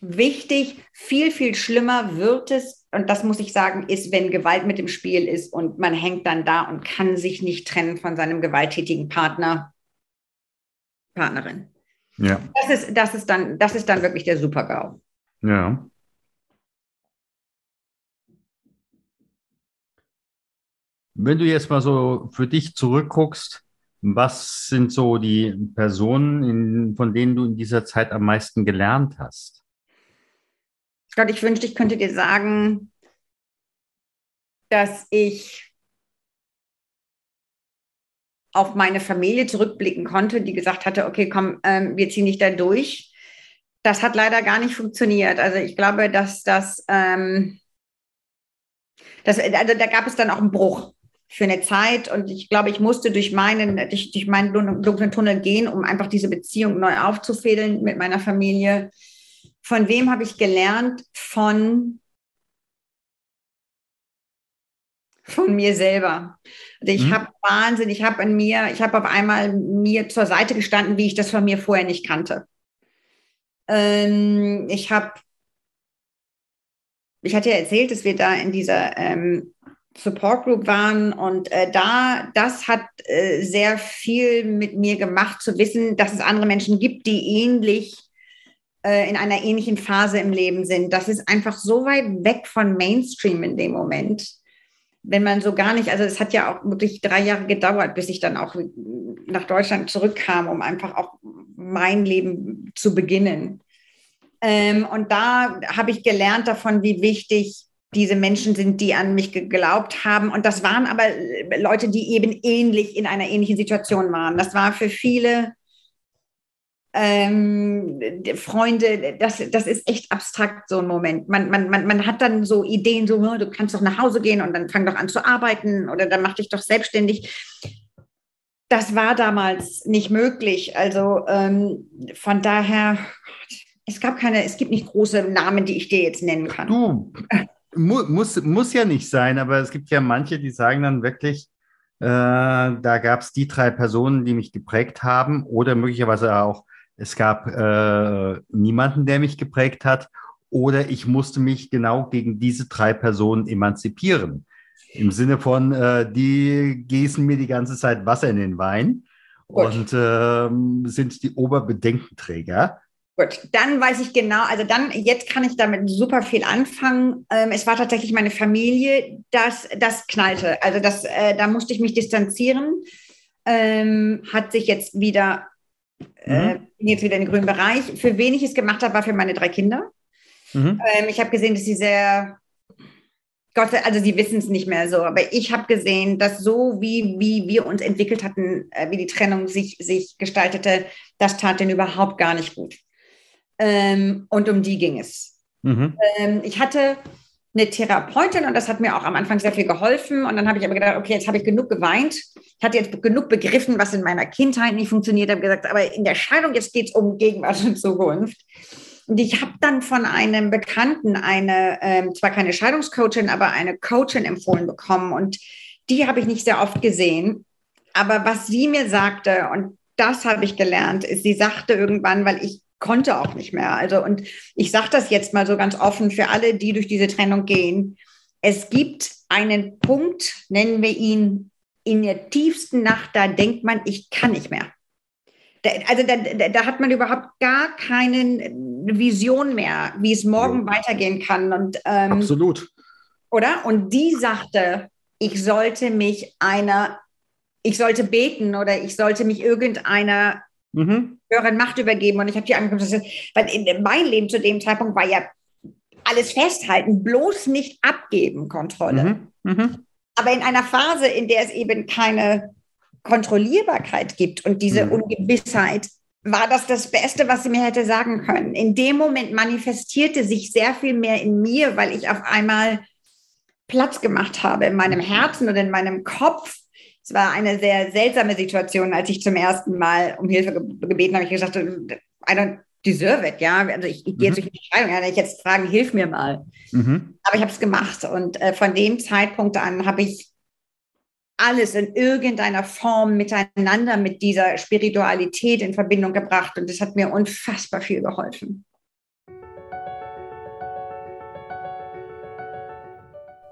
wichtig. Viel, viel schlimmer wird es und das muss ich sagen, ist, wenn Gewalt mit im Spiel ist und man hängt dann da und kann sich nicht trennen von seinem gewalttätigen Partner, Partnerin. Ja. Das ist, das ist, dann, das ist dann wirklich der Super-GAU. Ja. Wenn du jetzt mal so für dich zurückguckst, was sind so die Personen, in, von denen du in dieser Zeit am meisten gelernt hast? Gott, ich wünschte, ich könnte dir sagen, dass ich auf meine Familie zurückblicken konnte, die gesagt hatte, okay, komm, ähm, wir ziehen dich da durch. Das hat leider gar nicht funktioniert. Also ich glaube, dass das, ähm, das also da gab es dann auch einen Bruch für eine Zeit und ich glaube, ich musste durch meinen, durch, durch meinen dunklen Tunnel gehen, um einfach diese Beziehung neu aufzufädeln mit meiner Familie. Von wem habe ich gelernt? Von, von mir selber. Also ich mhm. habe Wahnsinn, ich habe an mir, ich habe auf einmal mir zur Seite gestanden, wie ich das von mir vorher nicht kannte. Ähm, ich habe, ich hatte ja erzählt, dass wir da in dieser ähm, Support Group waren und äh, da, das hat äh, sehr viel mit mir gemacht, zu wissen, dass es andere Menschen gibt, die ähnlich äh, in einer ähnlichen Phase im Leben sind. Das ist einfach so weit weg von Mainstream in dem Moment. Wenn man so gar nicht, also es hat ja auch wirklich drei Jahre gedauert, bis ich dann auch nach Deutschland zurückkam, um einfach auch mein Leben zu beginnen. Ähm, und da habe ich gelernt davon, wie wichtig diese Menschen sind, die an mich geglaubt haben. Und das waren aber Leute, die eben ähnlich in einer ähnlichen Situation waren. Das war für viele ähm, Freunde, das, das ist echt abstrakt, so ein Moment. Man, man, man, man hat dann so Ideen, so, du kannst doch nach Hause gehen und dann fang doch an zu arbeiten oder dann mach dich doch selbstständig. Das war damals nicht möglich. Also ähm, von daher, es gab keine, es gibt nicht große Namen, die ich dir jetzt nennen kann. Du, mu muss, muss ja nicht sein, aber es gibt ja manche, die sagen dann wirklich, äh, da gab es die drei Personen, die mich geprägt haben oder möglicherweise auch, es gab äh, niemanden, der mich geprägt hat oder ich musste mich genau gegen diese drei Personen emanzipieren. Im Sinne von, äh, die gießen mir die ganze Zeit Wasser in den Wein Gut. und äh, sind die Oberbedenkenträger. Gut, dann weiß ich genau, also dann, jetzt kann ich damit super viel anfangen. Ähm, es war tatsächlich meine Familie, das, das knallte. Also das, äh, da musste ich mich distanzieren. Ähm, hat sich jetzt wieder, äh, mhm. jetzt wieder in den grünen Bereich. Für wen ich es gemacht habe, war für meine drei Kinder. Mhm. Ähm, ich habe gesehen, dass sie sehr, Gott, also sie wissen es nicht mehr so, aber ich habe gesehen, dass so wie, wie wir uns entwickelt hatten, äh, wie die Trennung sich, sich gestaltete, das tat denen überhaupt gar nicht gut. Ähm, und um die ging es. Mhm. Ähm, ich hatte eine Therapeutin und das hat mir auch am Anfang sehr viel geholfen. Und dann habe ich aber gedacht, okay, jetzt habe ich genug geweint. Ich hatte jetzt genug begriffen, was in meiner Kindheit nicht funktioniert. Habe gesagt, aber in der Scheidung, jetzt geht es um Gegenwart und Zukunft. Und ich habe dann von einem Bekannten eine, ähm, zwar keine Scheidungscoachin, aber eine Coachin empfohlen bekommen. Und die habe ich nicht sehr oft gesehen. Aber was sie mir sagte, und das habe ich gelernt, ist, sie sagte irgendwann, weil ich konnte auch nicht mehr. Also, und ich sage das jetzt mal so ganz offen für alle, die durch diese Trennung gehen. Es gibt einen Punkt, nennen wir ihn, in der tiefsten Nacht, da denkt man, ich kann nicht mehr. Da, also da, da, hat man überhaupt gar keine Vision mehr, wie es morgen ja. weitergehen kann. Und, ähm, Absolut. Oder? Und die sagte, ich sollte mich einer, ich sollte beten oder ich sollte mich irgendeiner mhm. Höheren Macht übergeben. Und ich habe die angeguckt, weil in mein Leben zu dem Zeitpunkt war ja alles festhalten, bloß nicht abgeben, Kontrolle. Mhm. Mhm. Aber in einer Phase, in der es eben keine Kontrollierbarkeit gibt und diese mhm. Ungewissheit, war das das Beste, was sie mir hätte sagen können. In dem Moment manifestierte sich sehr viel mehr in mir, weil ich auf einmal Platz gemacht habe in meinem Herzen und in meinem Kopf es war eine sehr seltsame Situation, als ich zum ersten Mal um Hilfe ge gebeten habe. Ich gesagt, I don't deserve it, ja. Also ich, ich gehe mhm. jetzt durch die Scheidung, ja, ich jetzt fragen, hilf mir mal. Mhm. Aber ich habe es gemacht und äh, von dem Zeitpunkt an habe ich alles in irgendeiner Form miteinander mit dieser Spiritualität in Verbindung gebracht und das hat mir unfassbar viel geholfen.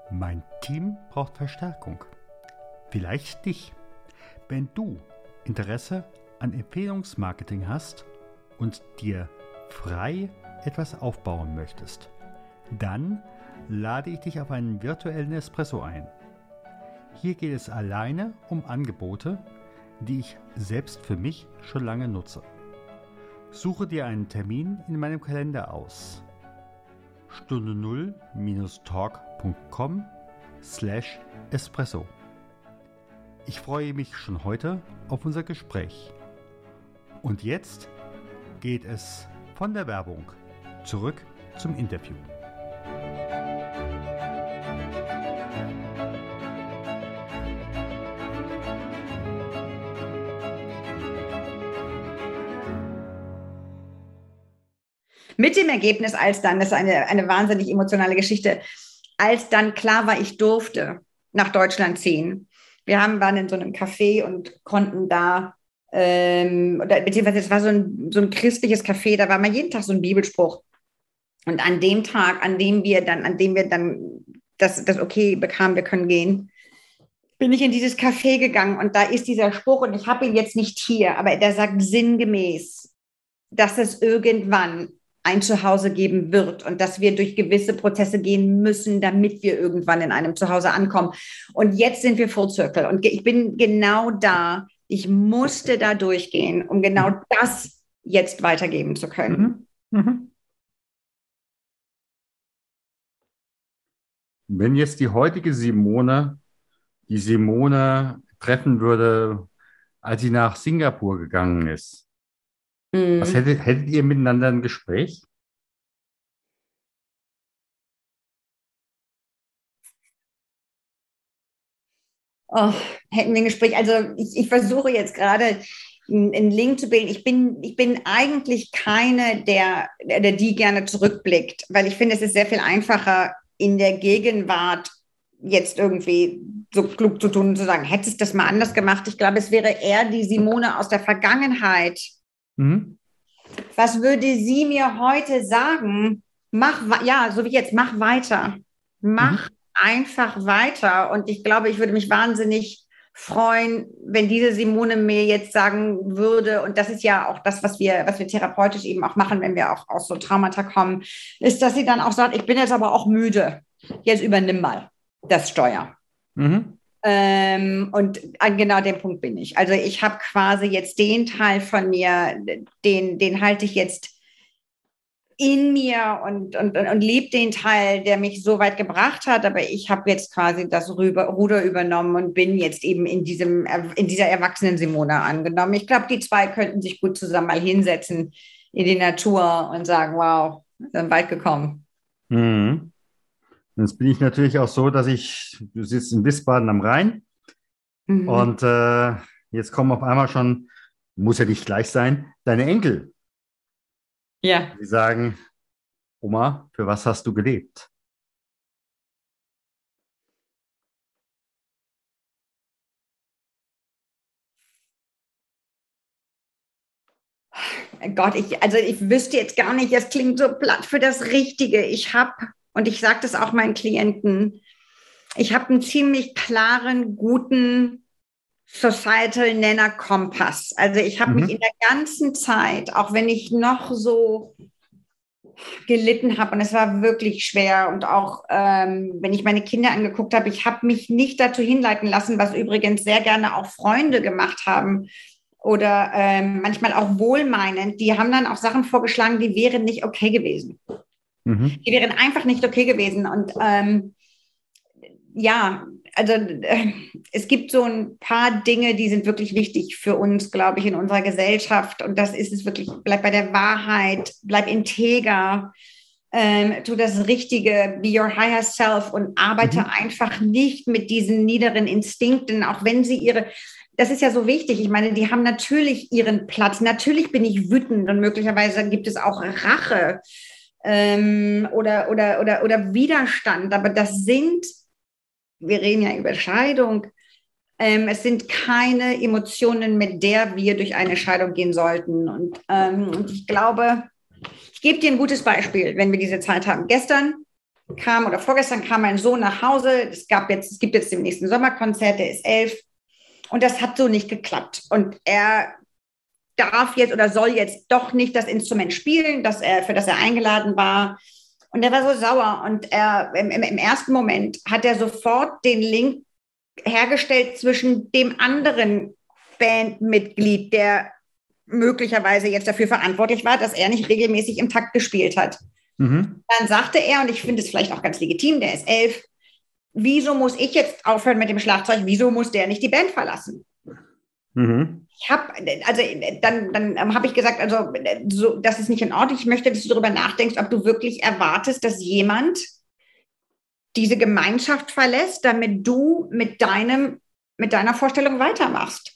Mein Team braucht Verstärkung vielleicht dich. Wenn du Interesse an Empfehlungsmarketing hast und dir frei etwas aufbauen möchtest, dann lade ich dich auf einen virtuellen Espresso ein. Hier geht es alleine um Angebote, die ich selbst für mich schon lange nutze. Suche dir einen Termin in meinem Kalender aus. Stunde 0-talk.com slash Espresso. Ich freue mich schon heute auf unser Gespräch. Und jetzt geht es von der Werbung zurück zum Interview. Mit dem Ergebnis, als dann, das ist eine, eine wahnsinnig emotionale Geschichte, als dann klar war, ich durfte nach Deutschland ziehen, wir haben, waren in so einem Café und konnten da ähm, oder beziehungsweise es war so ein, so ein christliches Café, da war mal jeden Tag so ein Bibelspruch. Und an dem Tag, an dem wir dann, an dem wir dann das, das okay bekamen, wir können gehen, bin ich in dieses Café gegangen und da ist dieser Spruch und ich habe ihn jetzt nicht hier, aber der sagt sinngemäß, dass es irgendwann ein Zuhause geben wird und dass wir durch gewisse Prozesse gehen müssen, damit wir irgendwann in einem Zuhause ankommen. Und jetzt sind wir Full Circle und ich bin genau da. Ich musste da durchgehen, um genau mhm. das jetzt weitergeben zu können. Mhm. Mhm. Wenn jetzt die heutige Simone die Simone treffen würde, als sie nach Singapur gegangen ist, Mhm. Was hättet, hättet ihr miteinander ein Gespräch? Oh, hätten wir ein Gespräch. Also ich, ich versuche jetzt gerade einen Link zu bilden. Ich bin, ich bin eigentlich keine, der, der die gerne zurückblickt, weil ich finde, es ist sehr viel einfacher, in der Gegenwart jetzt irgendwie so klug zu tun und zu sagen, hättest du das mal anders gemacht? Ich glaube, es wäre eher die Simone aus der Vergangenheit, Mhm. Was würde sie mir heute sagen? Mach, ja, so wie jetzt, mach weiter. Mach mhm. einfach weiter. Und ich glaube, ich würde mich wahnsinnig freuen, wenn diese Simone mir jetzt sagen würde, und das ist ja auch das, was wir, was wir therapeutisch eben auch machen, wenn wir auch aus so Traumata kommen, ist, dass sie dann auch sagt, ich bin jetzt aber auch müde. Jetzt übernimm mal das Steuer. Mhm. Ähm, und an genau dem Punkt bin ich. Also ich habe quasi jetzt den Teil von mir, den, den halte ich jetzt in mir und, und, und, und liebe den Teil, der mich so weit gebracht hat. Aber ich habe jetzt quasi das Rüber, Ruder übernommen und bin jetzt eben in, diesem, in dieser erwachsenen Simone angenommen. Ich glaube, die zwei könnten sich gut zusammen mal hinsetzen in die Natur und sagen, wow, sind weit gekommen. Mhm. Jetzt bin ich natürlich auch so, dass ich, du sitzt in Wiesbaden am Rhein mhm. und äh, jetzt kommen auf einmal schon, muss ja nicht gleich sein, deine Enkel. Ja. Die sagen, Oma, für was hast du gelebt? Gott, ich, also ich wüsste jetzt gar nicht, es klingt so platt für das Richtige. Ich habe und ich sage das auch meinen Klienten, ich habe einen ziemlich klaren, guten Societal Nenner Kompass. Also ich habe mhm. mich in der ganzen Zeit, auch wenn ich noch so gelitten habe und es war wirklich schwer und auch ähm, wenn ich meine Kinder angeguckt habe, ich habe mich nicht dazu hinleiten lassen, was übrigens sehr gerne auch Freunde gemacht haben oder ähm, manchmal auch wohlmeinend, die haben dann auch Sachen vorgeschlagen, die wären nicht okay gewesen. Mhm. Die wären einfach nicht okay gewesen. Und ähm, ja, also äh, es gibt so ein paar Dinge, die sind wirklich wichtig für uns, glaube ich, in unserer Gesellschaft. Und das ist es wirklich, bleib bei der Wahrheit, bleib integer, ähm, tu das Richtige, be your higher self und arbeite mhm. einfach nicht mit diesen niederen Instinkten, auch wenn sie ihre, das ist ja so wichtig. Ich meine, die haben natürlich ihren Platz. Natürlich bin ich wütend und möglicherweise gibt es auch Rache ähm, oder, oder, oder, oder Widerstand. Aber das sind, wir reden ja über Scheidung, ähm, es sind keine Emotionen, mit der wir durch eine Scheidung gehen sollten. Und, ähm, und ich glaube, ich gebe dir ein gutes Beispiel, wenn wir diese Zeit haben. Gestern kam oder vorgestern kam mein Sohn nach Hause. Es, gab jetzt, es gibt jetzt den nächsten Sommerkonzert, der ist elf. Und das hat so nicht geklappt. Und er darf jetzt oder soll jetzt doch nicht das Instrument spielen, das er, für das er eingeladen war. Und er war so sauer. Und er, im, im ersten Moment hat er sofort den Link hergestellt zwischen dem anderen Bandmitglied, der möglicherweise jetzt dafür verantwortlich war, dass er nicht regelmäßig im Takt gespielt hat. Mhm. Dann sagte er, und ich finde es vielleicht auch ganz legitim, der ist elf, wieso muss ich jetzt aufhören mit dem Schlagzeug, wieso muss der nicht die Band verlassen? Mhm. Ich habe, also dann, dann habe ich gesagt, also so, das ist nicht in Ordnung. Ich möchte, dass du darüber nachdenkst, ob du wirklich erwartest, dass jemand diese Gemeinschaft verlässt, damit du mit deinem, mit deiner Vorstellung weitermachst.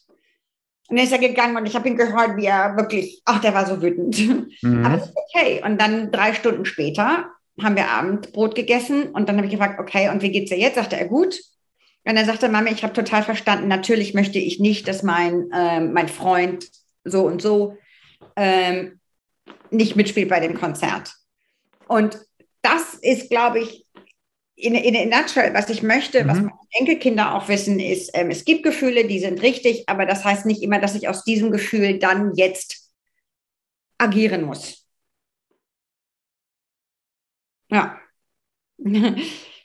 Und dann ist er gegangen und ich habe ihn gehört, wie er wirklich, ach, der war so wütend. Mhm. Aber es ist okay. Und dann drei Stunden später haben wir Abendbrot gegessen und dann habe ich gefragt, okay, und wie geht's dir jetzt? Sagte er gut Und dann sagte Mami, ich habe total verstanden, natürlich möchte ich nicht, dass mein, äh, mein Freund so und so ähm, nicht mitspielt bei dem Konzert. Und das ist, glaube ich, in, in a nutshell, was ich möchte, mhm. was meine Enkelkinder auch wissen, ist, ähm, es gibt Gefühle, die sind richtig, aber das heißt nicht immer, dass ich aus diesem Gefühl dann jetzt agieren muss. Ja.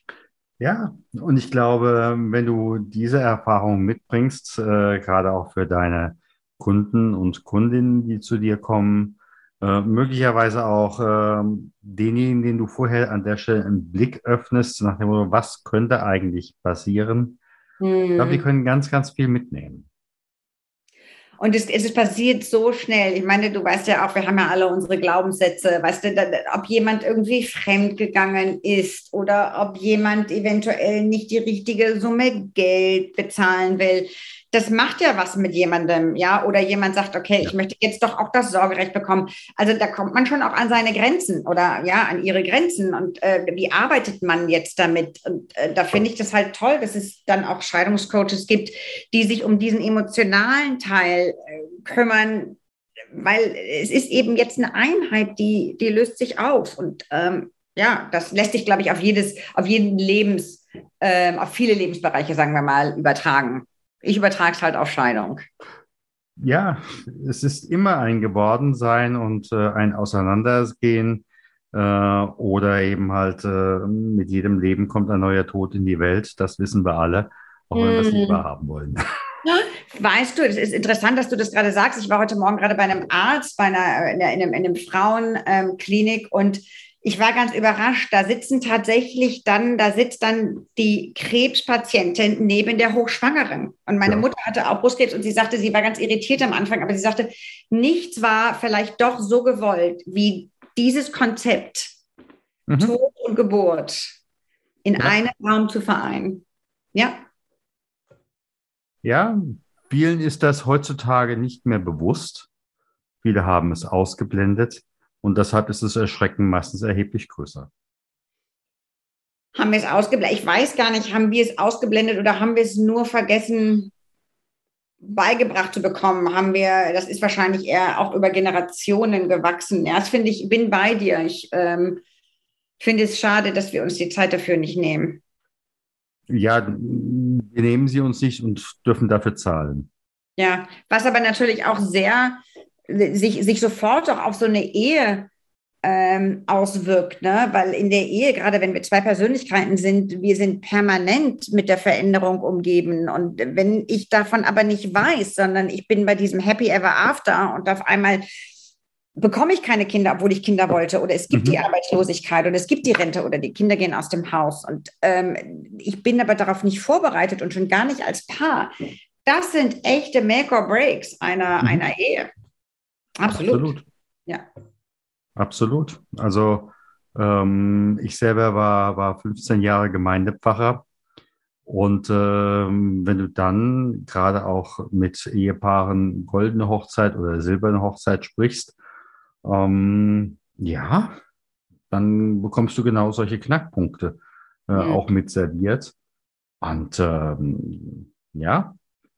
ja, und ich glaube, wenn du diese Erfahrung mitbringst, äh, gerade auch für deine Kunden und Kundinnen, die zu dir kommen, äh, möglicherweise auch äh, denjenigen, den du vorher an der Stelle einen Blick öffnest, nach dem Motto, was könnte eigentlich passieren. Hm. Ich glaube, die können ganz, ganz viel mitnehmen. Und es, es passiert so schnell. Ich meine, du weißt ja auch, wir haben ja alle unsere Glaubenssätze. Weißt du, da, ob jemand irgendwie fremd gegangen ist oder ob jemand eventuell nicht die richtige Summe Geld bezahlen will das macht ja was mit jemandem, ja, oder jemand sagt, okay, ich möchte jetzt doch auch das Sorgerecht bekommen. Also da kommt man schon auch an seine Grenzen oder ja, an ihre Grenzen und äh, wie arbeitet man jetzt damit? Und äh, da finde ich das halt toll, dass es dann auch Scheidungscoaches gibt, die sich um diesen emotionalen Teil äh, kümmern, weil es ist eben jetzt eine Einheit, die, die löst sich auf und ähm, ja, das lässt sich, glaube ich, auf jedes, auf jeden Lebens, ähm, auf viele Lebensbereiche, sagen wir mal, übertragen. Ich übertrage es halt auf Scheidung. Ja, es ist immer ein Gewordensein und äh, ein Auseinandergehen äh, oder eben halt äh, mit jedem Leben kommt ein neuer Tod in die Welt. Das wissen wir alle, auch wenn wir es lieber hm. haben wollen. Weißt du, es ist interessant, dass du das gerade sagst. Ich war heute Morgen gerade bei einem Arzt, bei einer, in, einem, in einem Frauenklinik und ich war ganz überrascht. Da sitzen tatsächlich dann, da sitzt dann die Krebspatientin neben der Hochschwangeren. Und meine ja. Mutter hatte auch Brustkrebs und sie sagte, sie war ganz irritiert am Anfang, aber sie sagte, nichts war vielleicht doch so gewollt wie dieses Konzept, mhm. Tod und Geburt in ja. einem Raum zu vereinen. Ja. Ja, vielen ist das heutzutage nicht mehr bewusst. Viele haben es ausgeblendet. Und deshalb ist das Erschrecken meistens erheblich größer. Haben wir es ausgeblendet? Ich weiß gar nicht, haben wir es ausgeblendet oder haben wir es nur vergessen beigebracht zu bekommen? Haben wir, das ist wahrscheinlich eher auch über Generationen gewachsen. Ja, das finde ich, bin bei dir. Ich ähm, finde es schade, dass wir uns die Zeit dafür nicht nehmen. Ja, wir nehmen sie uns nicht und dürfen dafür zahlen. Ja, was aber natürlich auch sehr sich, sich sofort auch auf so eine Ehe ähm, auswirkt, ne? weil in der Ehe, gerade wenn wir zwei Persönlichkeiten sind, wir sind permanent mit der Veränderung umgeben. Und wenn ich davon aber nicht weiß, sondern ich bin bei diesem Happy Ever After und auf einmal bekomme ich keine Kinder, obwohl ich Kinder wollte, oder es gibt mhm. die Arbeitslosigkeit oder es gibt die Rente oder die Kinder gehen aus dem Haus. Und ähm, ich bin aber darauf nicht vorbereitet und schon gar nicht als Paar. Das sind echte Make or Breaks einer, mhm. einer Ehe. Absolut. Absolut. Ja. Absolut. Also ähm, ich selber war, war 15 Jahre Gemeindepfarrer. Und ähm, wenn du dann gerade auch mit Ehepaaren goldene Hochzeit oder silberne Hochzeit sprichst, ähm, ja, dann bekommst du genau solche Knackpunkte äh, mhm. auch mit serviert. Und ähm, ja,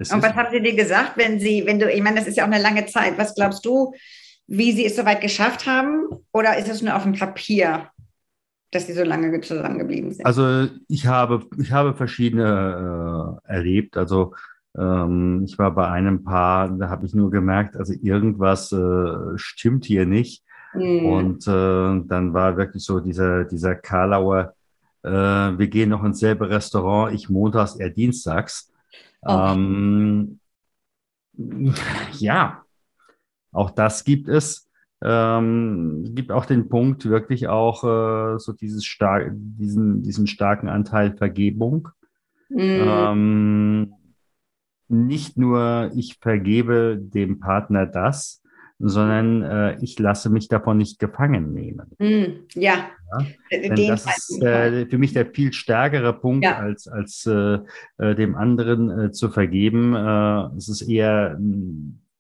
es und was haben Sie dir gesagt, wenn Sie, wenn du, ich meine, das ist ja auch eine lange Zeit. Was glaubst du, wie Sie es soweit geschafft haben? Oder ist es nur auf dem Papier, dass Sie so lange zusammengeblieben sind? Also ich habe, ich habe verschiedene äh, erlebt. Also ähm, ich war bei einem Paar, da habe ich nur gemerkt, also irgendwas äh, stimmt hier nicht. Mhm. Und äh, dann war wirklich so dieser, dieser Karlauer, äh, wir gehen noch ins selbe Restaurant, ich montags, er dienstags. Ähm, ja, auch das gibt es. Ähm, gibt auch den Punkt wirklich auch äh, so dieses stark, diesen, diesen starken Anteil Vergebung. Mhm. Ähm, nicht nur ich vergebe dem Partner das, sondern äh, ich lasse mich davon nicht gefangen nehmen. Mm, ja. ja? Denn das ist äh, für mich der viel stärkere Punkt, ja. als, als äh, äh dem anderen äh, zu vergeben. Äh, es ist eher,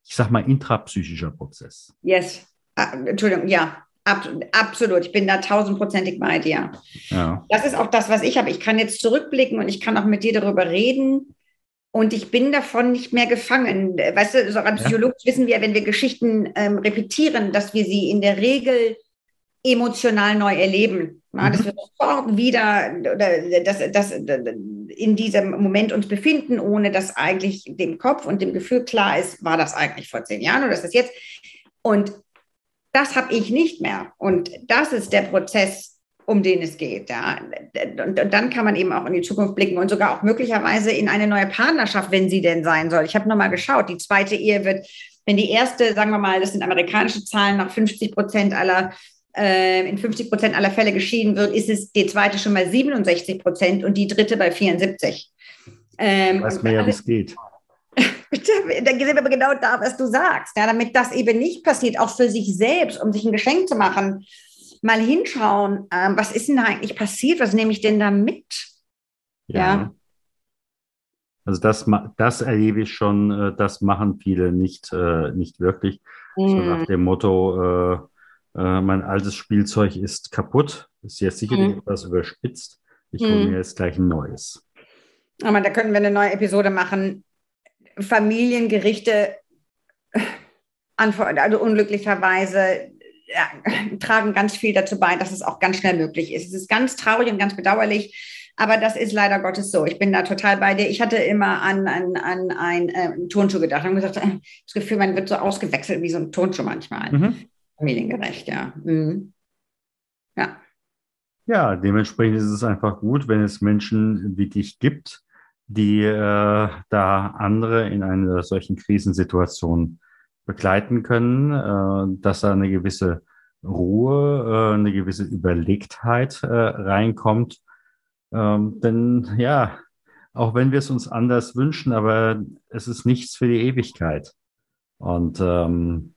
ich sag mal, intrapsychischer Prozess. Yes. Ah, Entschuldigung, ja. absolut. Ich bin da tausendprozentig bei dir. Ja. Das ist auch das, was ich habe. Ich kann jetzt zurückblicken und ich kann auch mit dir darüber reden. Und ich bin davon nicht mehr gefangen. Weißt du, so psychologisch ja. wissen wir, wenn wir Geschichten ähm, repetieren, dass wir sie in der Regel emotional neu erleben. Ja, mhm. Dass wir sofort wieder oder dass, dass, in diesem Moment uns befinden, ohne dass eigentlich dem Kopf und dem Gefühl klar ist, war das eigentlich vor zehn Jahren oder ist das jetzt? Und das habe ich nicht mehr. Und das ist der Prozess, um den es geht. Ja. Und, und, dann kann man eben auch in die Zukunft blicken und sogar auch möglicherweise in eine neue Partnerschaft, wenn sie denn sein soll. Ich habe nochmal geschaut, die zweite Ehe wird, wenn die erste, sagen wir mal, das sind amerikanische Zahlen, nach 50 Prozent aller äh, in 50 Prozent aller Fälle geschieden wird, ist es die zweite schon mal 67 Prozent und die dritte bei 74. Ähm, Weiß mir ja, wie es geht. Dann sind wir aber genau da, was du sagst. Ja, damit das eben nicht passiert, auch für sich selbst, um sich ein Geschenk zu machen, mal hinschauen, ähm, was ist denn da eigentlich passiert? Was nehme ich denn da mit? Ja. ja. Also das, das erlebe ich schon, äh, das machen viele nicht, äh, nicht wirklich. Mhm. So nach dem Motto, äh, äh, mein altes Spielzeug ist kaputt, ist jetzt sicherlich mhm. etwas überspitzt. Ich mhm. hole mir jetzt gleich ein neues. Aber da könnten wir eine neue Episode machen. Familiengerichte, also unglücklicherweise ja, tragen ganz viel dazu bei, dass es auch ganz schnell möglich ist. Es ist ganz traurig und ganz bedauerlich, aber das ist leider Gottes so. Ich bin da total bei dir. Ich hatte immer an, an, an ein äh, Turnschuh gedacht und gesagt, äh, das Gefühl, man wird so ausgewechselt wie so ein Turnschuh manchmal. Mhm. Familiengerecht, ja. Mhm. Ja. Ja, dementsprechend ist es einfach gut, wenn es Menschen wie dich gibt, die äh, da andere in einer solchen Krisensituation begleiten können, äh, dass da eine gewisse Ruhe, äh, eine gewisse Überlegtheit äh, reinkommt. Ähm, denn ja, auch wenn wir es uns anders wünschen, aber es ist nichts für die Ewigkeit. Und ähm,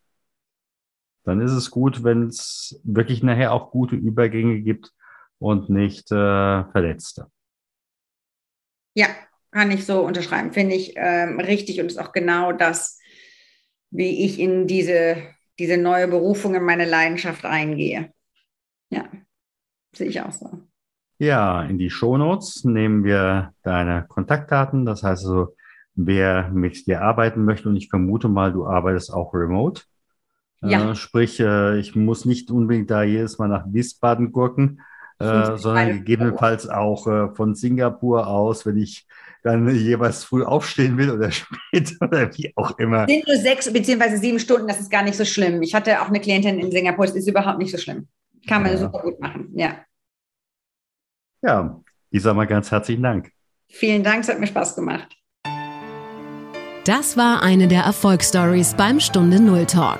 dann ist es gut, wenn es wirklich nachher auch gute Übergänge gibt und nicht äh, Verletzte. Ja, kann ich so unterschreiben. Finde ich ähm, richtig und ist auch genau das, wie ich in diese, diese neue Berufung in meine Leidenschaft reingehe. Ja, sehe ich auch so. Ja, in die Shownotes nehmen wir deine Kontaktdaten. Das heißt also, wer mit dir arbeiten möchte, und ich vermute mal, du arbeitest auch remote. Ja. Äh, sprich, äh, ich muss nicht unbedingt da jedes Mal nach Wiesbaden gurken, äh, sondern gegebenenfalls auch äh, von Singapur aus, wenn ich dann jeweils früh aufstehen will oder spät oder wie auch immer. Sind nur sechs beziehungsweise sieben Stunden, das ist gar nicht so schlimm. Ich hatte auch eine Klientin in Singapur, das ist überhaupt nicht so schlimm. Kann man ja. super gut machen, ja. Ja, ich sage mal ganz herzlichen Dank. Vielen Dank, es hat mir Spaß gemacht. Das war eine der Erfolgsstories beim Stunde Null Talk.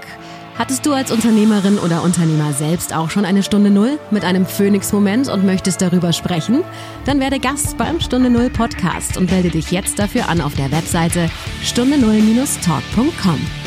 Hattest du als Unternehmerin oder Unternehmer selbst auch schon eine Stunde Null mit einem Phoenix-Moment und möchtest darüber sprechen? Dann werde Gast beim Stunde Null Podcast und melde dich jetzt dafür an auf der Webseite stunde null-talk.com.